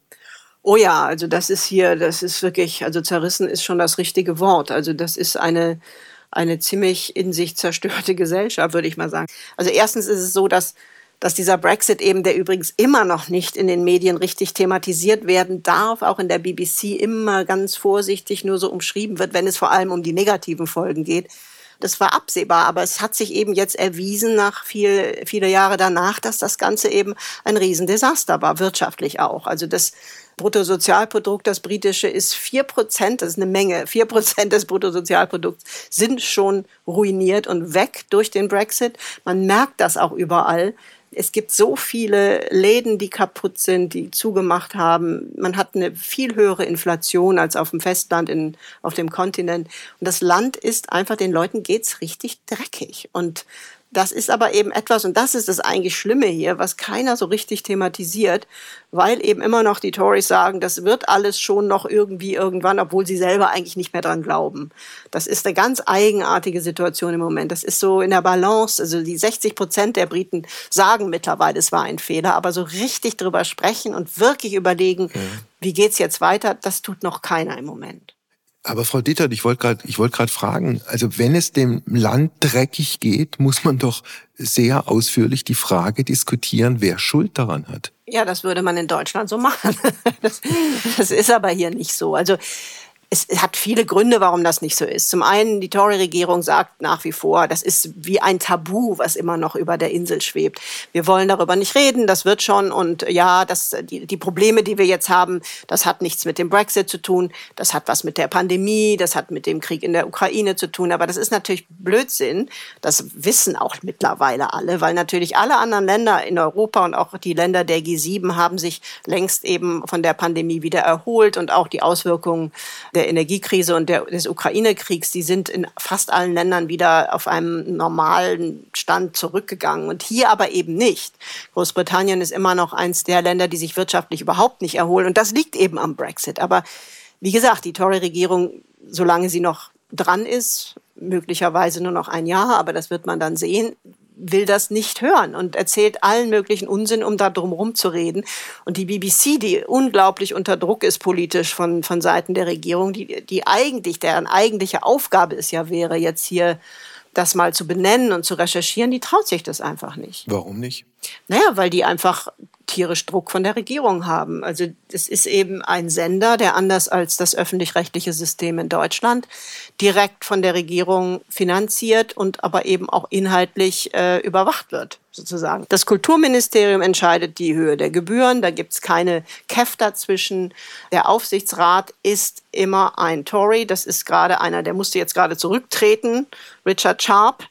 Oh ja, also das ist hier, das ist wirklich, also zerrissen ist schon das richtige Wort. Also das ist eine, eine ziemlich in sich zerstörte Gesellschaft, würde ich mal sagen. Also erstens ist es so, dass dass dieser Brexit eben, der übrigens immer noch nicht in den Medien richtig thematisiert werden darf, auch in der BBC immer ganz vorsichtig nur so umschrieben wird, wenn es vor allem um die negativen Folgen geht. Das war absehbar, aber es hat sich eben jetzt erwiesen nach viel, viele Jahre danach, dass das Ganze eben ein Riesendesaster war, wirtschaftlich auch. Also das Bruttosozialprodukt, das britische, ist vier Prozent, das ist eine Menge. Vier Prozent des Bruttosozialprodukts sind schon ruiniert und weg durch den Brexit. Man merkt das auch überall. Es gibt so viele Läden, die kaputt sind, die zugemacht haben. Man hat eine viel höhere Inflation als auf dem Festland, in, auf dem Kontinent. Und das Land ist einfach, den Leuten geht's richtig dreckig. Und das ist aber eben etwas, und das ist das eigentlich Schlimme hier, was keiner so richtig thematisiert, weil eben immer noch die Tories sagen, das wird alles schon noch irgendwie irgendwann, obwohl sie selber eigentlich nicht mehr dran glauben. Das ist eine ganz eigenartige Situation im Moment. Das ist so in der Balance. Also die 60 Prozent der Briten sagen mittlerweile, es war ein Fehler, aber so richtig drüber sprechen und wirklich überlegen, mhm. wie geht's jetzt weiter, das tut noch keiner im Moment. Aber Frau Dittert, ich wollte gerade, ich wollte gerade fragen, also wenn es dem Land dreckig geht, muss man doch sehr ausführlich die Frage diskutieren, wer Schuld daran hat. Ja, das würde man in Deutschland so machen. Das, das ist aber hier nicht so. Also es hat viele Gründe, warum das nicht so ist. Zum einen, die Tory-Regierung sagt nach wie vor, das ist wie ein Tabu, was immer noch über der Insel schwebt. Wir wollen darüber nicht reden, das wird schon. Und ja, das, die, die Probleme, die wir jetzt haben, das hat nichts mit dem Brexit zu tun, das hat was mit der Pandemie, das hat mit dem Krieg in der Ukraine zu tun. Aber das ist natürlich Blödsinn. Das wissen auch mittlerweile alle, weil natürlich alle anderen Länder in Europa und auch die Länder der G7 haben sich längst eben von der Pandemie wieder erholt und auch die Auswirkungen der Energiekrise und der, des Ukraine-Kriegs, die sind in fast allen Ländern wieder auf einem normalen Stand zurückgegangen und hier aber eben nicht. Großbritannien ist immer noch eins der Länder, die sich wirtschaftlich überhaupt nicht erholen und das liegt eben am Brexit. Aber wie gesagt, die Tory-Regierung, solange sie noch dran ist, möglicherweise nur noch ein Jahr, aber das wird man dann sehen, will das nicht hören und erzählt allen möglichen Unsinn, um da drum zu reden. Und die BBC, die unglaublich unter Druck ist politisch von, von Seiten der Regierung, die, die eigentlich, deren eigentliche Aufgabe es ja wäre, jetzt hier das mal zu benennen und zu recherchieren, die traut sich das einfach nicht. Warum nicht? Naja, weil die einfach tierisch Druck von der Regierung haben. Also es ist eben ein Sender, der anders als das öffentlich-rechtliche System in Deutschland direkt von der Regierung finanziert und aber eben auch inhaltlich äh, überwacht wird, sozusagen. Das Kulturministerium entscheidet die Höhe der Gebühren, da gibt es keine KEF dazwischen. Der Aufsichtsrat ist immer ein Tory, das ist gerade einer, der musste jetzt gerade zurücktreten, Richard Sharp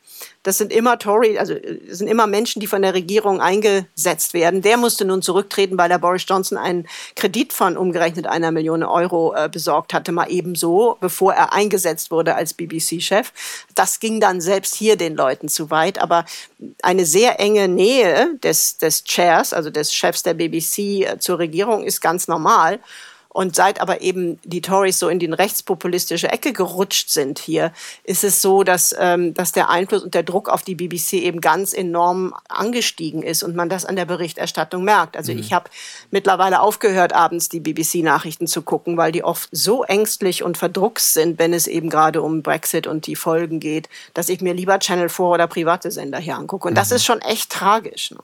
das sind immer Tory, also das sind immer Menschen, die von der Regierung eingesetzt werden. Der musste nun zurücktreten, weil der Boris Johnson einen Kredit von umgerechnet einer Million Euro äh, besorgt hatte, mal ebenso, bevor er eingesetzt wurde als BBC-Chef. Das ging dann selbst hier den Leuten zu weit, aber eine sehr enge Nähe des, des Chairs, also des Chefs der BBC äh, zur Regierung ist ganz normal. Und seit aber eben die Tories so in die rechtspopulistische Ecke gerutscht sind hier, ist es so, dass, ähm, dass der Einfluss und der Druck auf die BBC eben ganz enorm angestiegen ist und man das an der Berichterstattung merkt. Also mhm. ich habe mittlerweile aufgehört, abends die BBC-Nachrichten zu gucken, weil die oft so ängstlich und verdruckst sind, wenn es eben gerade um Brexit und die Folgen geht, dass ich mir lieber Channel 4 oder private Sender hier angucke. Und das mhm. ist schon echt tragisch. Ne?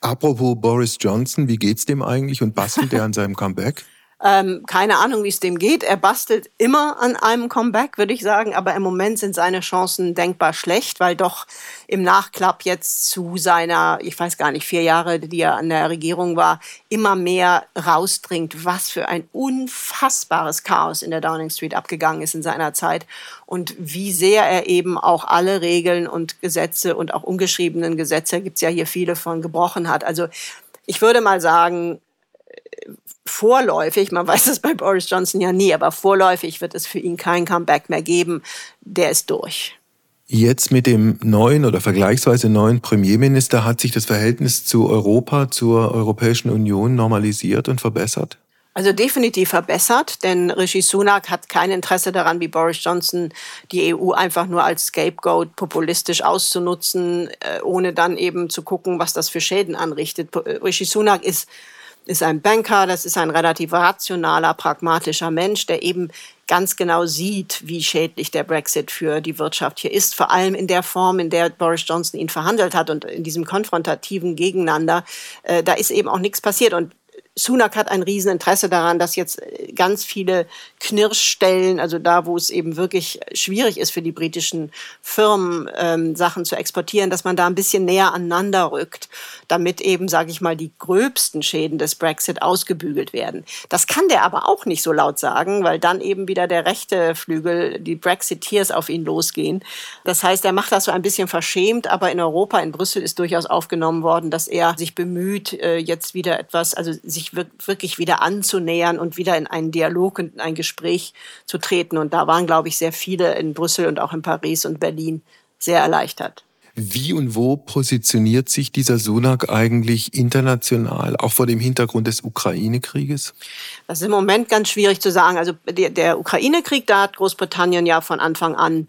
Apropos Boris Johnson, wie geht's dem eigentlich und bastelt er an seinem Comeback? Ähm, keine Ahnung, wie es dem geht. Er bastelt immer an einem Comeback, würde ich sagen. Aber im Moment sind seine Chancen denkbar schlecht, weil doch im Nachklapp jetzt zu seiner, ich weiß gar nicht, vier Jahre, die er an der Regierung war, immer mehr rausdringt, was für ein unfassbares Chaos in der Downing Street abgegangen ist in seiner Zeit und wie sehr er eben auch alle Regeln und Gesetze und auch ungeschriebenen Gesetze, gibt's ja hier viele von, gebrochen hat. Also ich würde mal sagen, vorläufig, man weiß es bei Boris Johnson ja nie, aber vorläufig wird es für ihn kein Comeback mehr geben. Der ist durch. Jetzt mit dem neuen oder vergleichsweise neuen Premierminister hat sich das Verhältnis zu Europa, zur Europäischen Union normalisiert und verbessert? Also definitiv verbessert, denn Rishi Sunak hat kein Interesse daran, wie Boris Johnson die EU einfach nur als Scapegoat populistisch auszunutzen, äh, ohne dann eben zu gucken, was das für Schäden anrichtet. Rishi Sunak ist ist ein Banker, das ist ein relativ rationaler, pragmatischer Mensch, der eben ganz genau sieht, wie schädlich der Brexit für die Wirtschaft hier ist, vor allem in der Form, in der Boris Johnson ihn verhandelt hat und in diesem konfrontativen Gegeneinander. Äh, da ist eben auch nichts passiert. Und Sunak hat ein Rieseninteresse daran, dass jetzt äh, ganz viele Knirschstellen, also da, wo es eben wirklich schwierig ist für die britischen Firmen, ähm, Sachen zu exportieren, dass man da ein bisschen näher aneinander rückt, damit eben, sage ich mal, die gröbsten Schäden des Brexit ausgebügelt werden. Das kann der aber auch nicht so laut sagen, weil dann eben wieder der rechte Flügel, die Brexiteers auf ihn losgehen. Das heißt, er macht das so ein bisschen verschämt, aber in Europa, in Brüssel ist durchaus aufgenommen worden, dass er sich bemüht, äh, jetzt wieder etwas, also sich sich wirklich wieder anzunähern und wieder in einen Dialog und in ein Gespräch zu treten. Und da waren, glaube ich, sehr viele in Brüssel und auch in Paris und Berlin sehr erleichtert. Wie und wo positioniert sich dieser Sunak eigentlich international, auch vor dem Hintergrund des Ukraine-Krieges? Das ist im Moment ganz schwierig zu sagen. Also der, der Ukraine-Krieg, da hat Großbritannien ja von Anfang an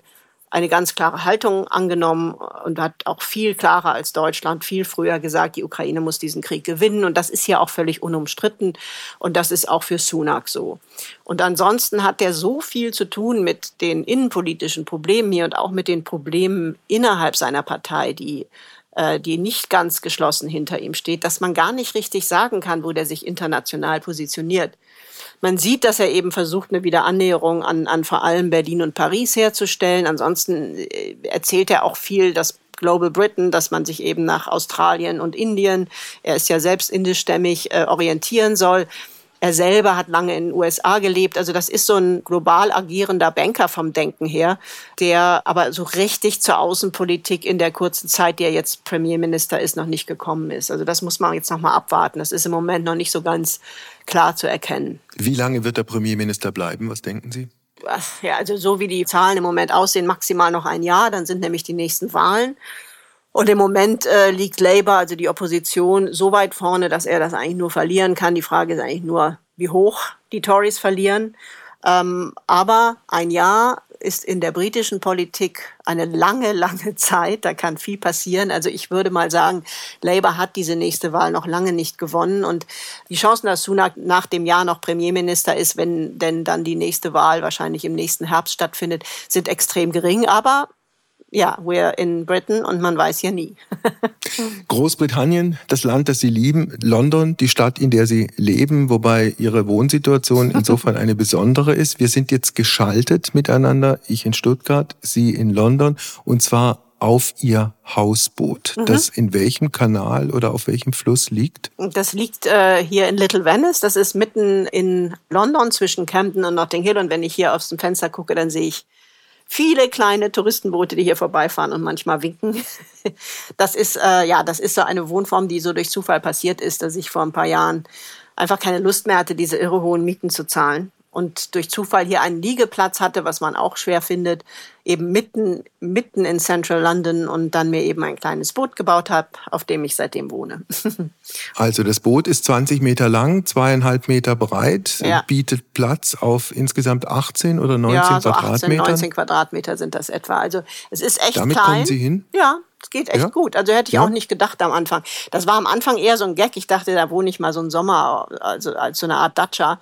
eine ganz klare Haltung angenommen und hat auch viel klarer als Deutschland viel früher gesagt, die Ukraine muss diesen Krieg gewinnen. Und das ist ja auch völlig unumstritten. Und das ist auch für Sunak so. Und ansonsten hat er so viel zu tun mit den innenpolitischen Problemen hier und auch mit den Problemen innerhalb seiner Partei, die äh, die nicht ganz geschlossen hinter ihm steht, dass man gar nicht richtig sagen kann, wo der sich international positioniert. Man sieht, dass er eben versucht, eine Wiederannäherung an, an vor allem Berlin und Paris herzustellen. Ansonsten äh, erzählt er auch viel, dass Global Britain, dass man sich eben nach Australien und Indien, er ist ja selbst indischstämmig, äh, orientieren soll. Er selber hat lange in den USA gelebt. Also das ist so ein global agierender Banker vom Denken her, der aber so richtig zur Außenpolitik in der kurzen Zeit, die er jetzt Premierminister ist, noch nicht gekommen ist. Also das muss man jetzt noch mal abwarten. Das ist im Moment noch nicht so ganz klar zu erkennen. Wie lange wird der Premierminister bleiben? Was denken Sie? Ja, also so wie die Zahlen im Moment aussehen, maximal noch ein Jahr. Dann sind nämlich die nächsten Wahlen. Und im Moment äh, liegt Labour, also die Opposition, so weit vorne, dass er das eigentlich nur verlieren kann. Die Frage ist eigentlich nur, wie hoch die Tories verlieren. Ähm, aber ein Jahr ist in der britischen Politik eine lange, lange Zeit. Da kann viel passieren. Also ich würde mal sagen, Labour hat diese nächste Wahl noch lange nicht gewonnen. Und die Chancen, dass Sunak nach dem Jahr noch Premierminister ist, wenn denn dann die nächste Wahl wahrscheinlich im nächsten Herbst stattfindet, sind extrem gering. Aber ja, we're in Britain und man weiß ja nie. Großbritannien, das Land, das Sie lieben, London, die Stadt, in der Sie leben, wobei Ihre Wohnsituation insofern eine besondere ist. Wir sind jetzt geschaltet miteinander, ich in Stuttgart, Sie in London, und zwar auf Ihr Hausboot, mhm. das in welchem Kanal oder auf welchem Fluss liegt? Das liegt äh, hier in Little Venice. Das ist mitten in London zwischen Camden und Notting Hill. Und wenn ich hier aus dem Fenster gucke, dann sehe ich viele kleine Touristenboote, die hier vorbeifahren und manchmal winken. Das ist, äh, ja, das ist so eine Wohnform, die so durch Zufall passiert ist, dass ich vor ein paar Jahren einfach keine Lust mehr hatte, diese irre hohen Mieten zu zahlen und durch Zufall hier einen Liegeplatz hatte, was man auch schwer findet, eben mitten, mitten in Central London und dann mir eben ein kleines Boot gebaut habe, auf dem ich seitdem wohne. also das Boot ist 20 Meter lang, zweieinhalb Meter breit, ja. bietet Platz auf insgesamt 18 oder 19 ja, so 18, Quadratmeter. 19 Quadratmeter sind das etwa. Also es ist echt Damit klein. kommen Sie hin? Ja, es geht echt ja. gut. Also hätte ich ja. auch nicht gedacht am Anfang. Das war am Anfang eher so ein Gag. Ich dachte, da wohne ich mal so einen Sommer, also als so eine Art Dacia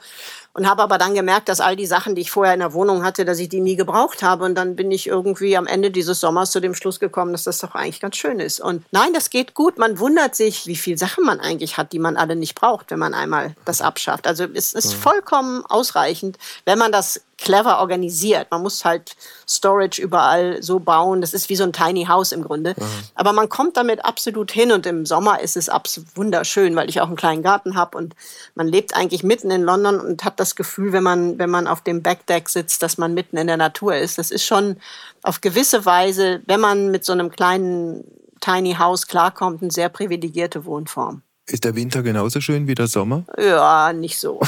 und habe aber dann gemerkt, dass all die Sachen, die ich vorher in der Wohnung hatte, dass ich die nie gebraucht habe. Und dann bin ich irgendwie am Ende dieses Sommers zu dem Schluss gekommen, dass das doch eigentlich ganz schön ist. Und nein, das geht gut. Man wundert sich, wie viel Sachen man eigentlich hat, die man alle nicht braucht, wenn man einmal das abschafft. Also es ist vollkommen ausreichend, wenn man das clever organisiert. Man muss halt Storage überall so bauen. Das ist wie so ein Tiny House im Grunde. Mhm. Aber man kommt damit absolut hin und im Sommer ist es absolut wunderschön, weil ich auch einen kleinen Garten habe und man lebt eigentlich mitten in London und hat das Gefühl, wenn man, wenn man auf dem Backdeck sitzt, dass man mitten in der Natur ist. Das ist schon auf gewisse Weise, wenn man mit so einem kleinen Tiny House klarkommt, eine sehr privilegierte Wohnform. Ist der Winter genauso schön wie der Sommer? Ja, nicht so.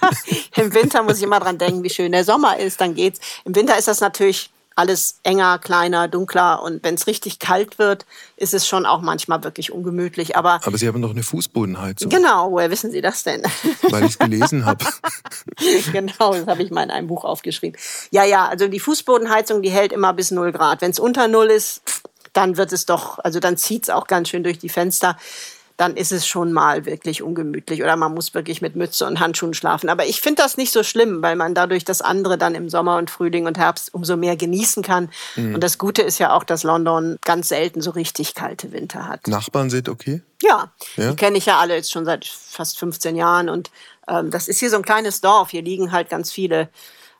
Im Winter muss ich immer dran denken, wie schön der Sommer ist, dann geht's. Im Winter ist das natürlich alles enger, kleiner, dunkler und wenn es richtig kalt wird, ist es schon auch manchmal wirklich ungemütlich. Aber, Aber Sie haben noch eine Fußbodenheizung. Genau, woher wissen Sie das denn? Weil ich es gelesen habe. genau, das habe ich mal in einem Buch aufgeschrieben. Ja, ja, also die Fußbodenheizung, die hält immer bis 0 Grad. Wenn es unter 0 ist, dann wird es doch, also dann zieht es auch ganz schön durch die Fenster. Dann ist es schon mal wirklich ungemütlich oder man muss wirklich mit Mütze und Handschuhen schlafen. Aber ich finde das nicht so schlimm, weil man dadurch das andere dann im Sommer und Frühling und Herbst umso mehr genießen kann. Mhm. Und das Gute ist ja auch, dass London ganz selten so richtig kalte Winter hat. Nachbarn sind okay? Ja, ja? die kenne ich ja alle jetzt schon seit fast 15 Jahren und ähm, das ist hier so ein kleines Dorf. Hier liegen halt ganz viele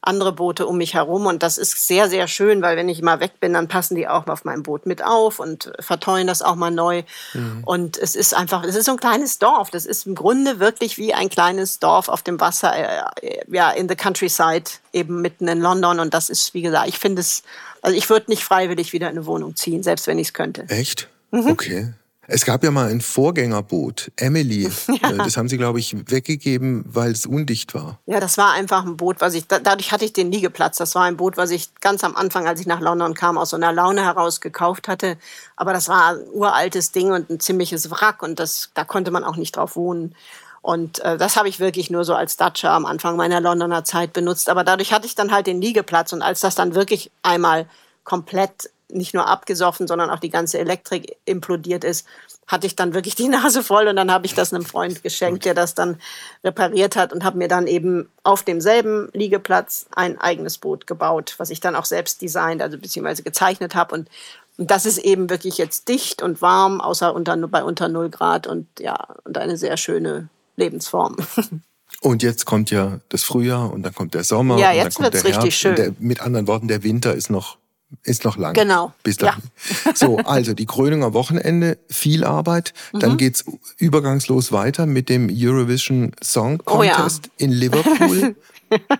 andere Boote um mich herum. Und das ist sehr, sehr schön, weil wenn ich mal weg bin, dann passen die auch mal auf meinem Boot mit auf und verteuern das auch mal neu. Mhm. Und es ist einfach, es ist so ein kleines Dorf. Das ist im Grunde wirklich wie ein kleines Dorf auf dem Wasser, äh, ja, in the countryside, eben mitten in London. Und das ist, wie gesagt, ich finde es, also ich würde nicht freiwillig wieder in eine Wohnung ziehen, selbst wenn ich es könnte. Echt? Mhm. Okay. Es gab ja mal ein Vorgängerboot, Emily. Ja. Äh, das haben sie, glaube ich, weggegeben, weil es undicht war. Ja, das war einfach ein Boot, was ich, dadurch hatte ich den Liegeplatz. Das war ein Boot, was ich ganz am Anfang, als ich nach London kam, aus so einer Laune heraus gekauft hatte. Aber das war ein uraltes Ding und ein ziemliches Wrack und das, da konnte man auch nicht drauf wohnen. Und äh, das habe ich wirklich nur so als Datscher am Anfang meiner Londoner Zeit benutzt. Aber dadurch hatte ich dann halt den Liegeplatz und als das dann wirklich einmal komplett nicht nur abgesoffen, sondern auch die ganze Elektrik implodiert ist, hatte ich dann wirklich die Nase voll und dann habe ich das einem Freund geschenkt, der das dann repariert hat und habe mir dann eben auf demselben Liegeplatz ein eigenes Boot gebaut, was ich dann auch selbst designt, also beziehungsweise gezeichnet habe und und das ist eben wirklich jetzt dicht und warm, außer unter, bei unter 0 Grad und ja, und eine sehr schöne Lebensform. Und jetzt kommt ja das Frühjahr und dann kommt der Sommer. Ja, jetzt wird es richtig schön. Der, mit anderen Worten, der Winter ist noch ist noch lang. Genau. Bis dahin. Ja. So, also die Krönung am Wochenende, viel Arbeit. Mhm. Dann geht's übergangslos weiter mit dem Eurovision Song Contest oh ja. in Liverpool.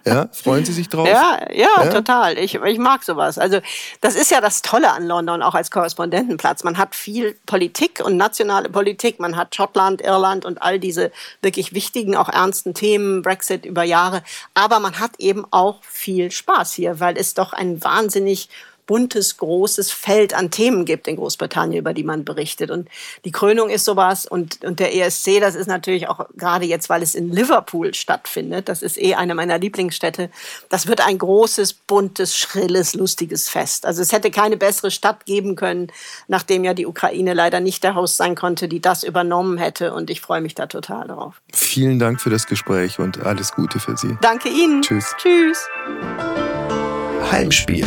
ja, freuen Sie sich drauf? Ja, ja, ja, total. Ich, ich mag sowas. Also das ist ja das Tolle an London, auch als Korrespondentenplatz. Man hat viel Politik und nationale Politik. Man hat Schottland, Irland und all diese wirklich wichtigen, auch ernsten Themen, Brexit über Jahre. Aber man hat eben auch viel Spaß hier, weil es doch ein wahnsinnig buntes, großes Feld an Themen gibt in Großbritannien, über die man berichtet. Und die Krönung ist sowas und, und der ESC, das ist natürlich auch gerade jetzt, weil es in Liverpool stattfindet, das ist eh eine meiner Lieblingsstädte, das wird ein großes, buntes, schrilles, lustiges Fest. Also es hätte keine bessere Stadt geben können, nachdem ja die Ukraine leider nicht der Haus sein konnte, die das übernommen hätte. Und ich freue mich da total drauf. Vielen Dank für das Gespräch und alles Gute für Sie. Danke Ihnen. Tschüss. Tschüss. Heimspiel.